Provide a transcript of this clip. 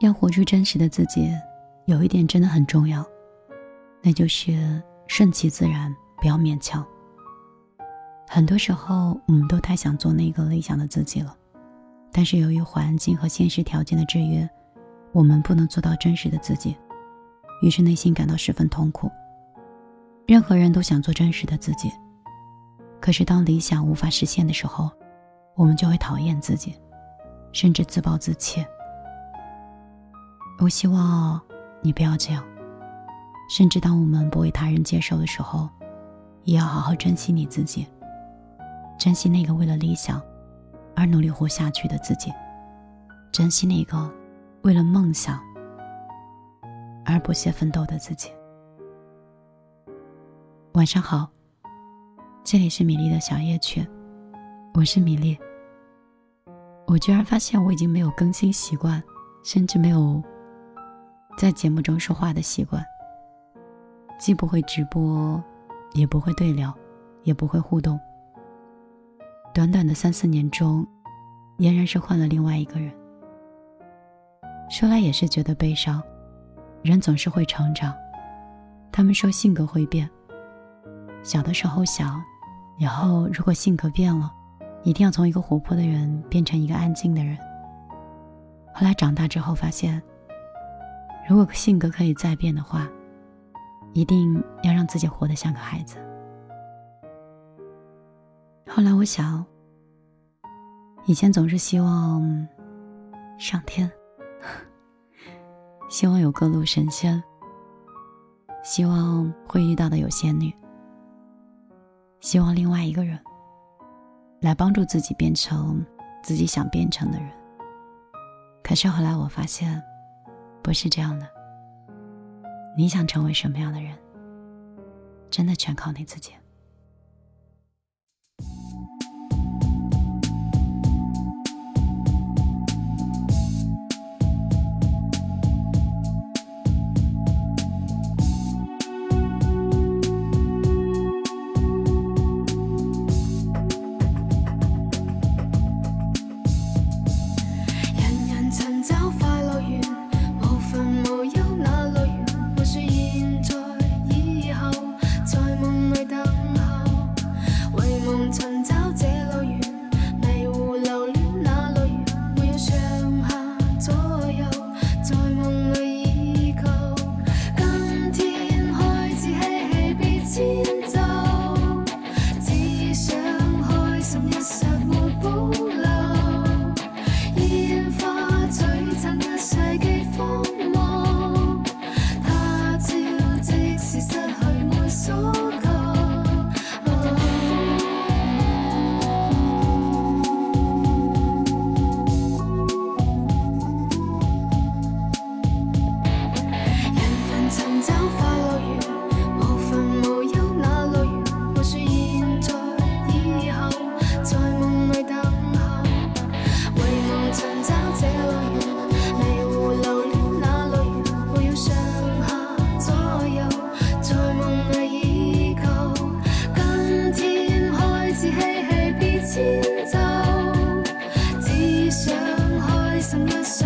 要活出真实的自己，有一点真的很重要，那就是顺其自然，不要勉强。很多时候，我们都太想做那个理想的自己了，但是由于环境和现实条件的制约，我们不能做到真实的自己，于是内心感到十分痛苦。任何人都想做真实的自己，可是当理想无法实现的时候，我们就会讨厌自己，甚至自暴自弃。我希望你不要这样，甚至当我们不为他人接受的时候，也要好好珍惜你自己，珍惜那个为了理想而努力活下去的自己，珍惜那个为了梦想而不懈奋斗的自己。晚上好，这里是米粒的小夜曲，我是米粒。我居然发现我已经没有更新习惯，甚至没有在节目中说话的习惯，既不会直播，也不会对聊，也不会互动。短短的三四年中，俨然是换了另外一个人。说来也是觉得悲伤，人总是会成长，他们说性格会变。小的时候想，以后如果性格变了，一定要从一个活泼的人变成一个安静的人。后来长大之后发现，如果性格可以再变的话，一定要让自己活得像个孩子。后来我想，以前总是希望上天，希望有各路神仙，希望会遇到的有仙女。希望另外一个人来帮助自己变成自己想变成的人。可是后来我发现，不是这样的。你想成为什么样的人，真的全靠你自己。in the sun.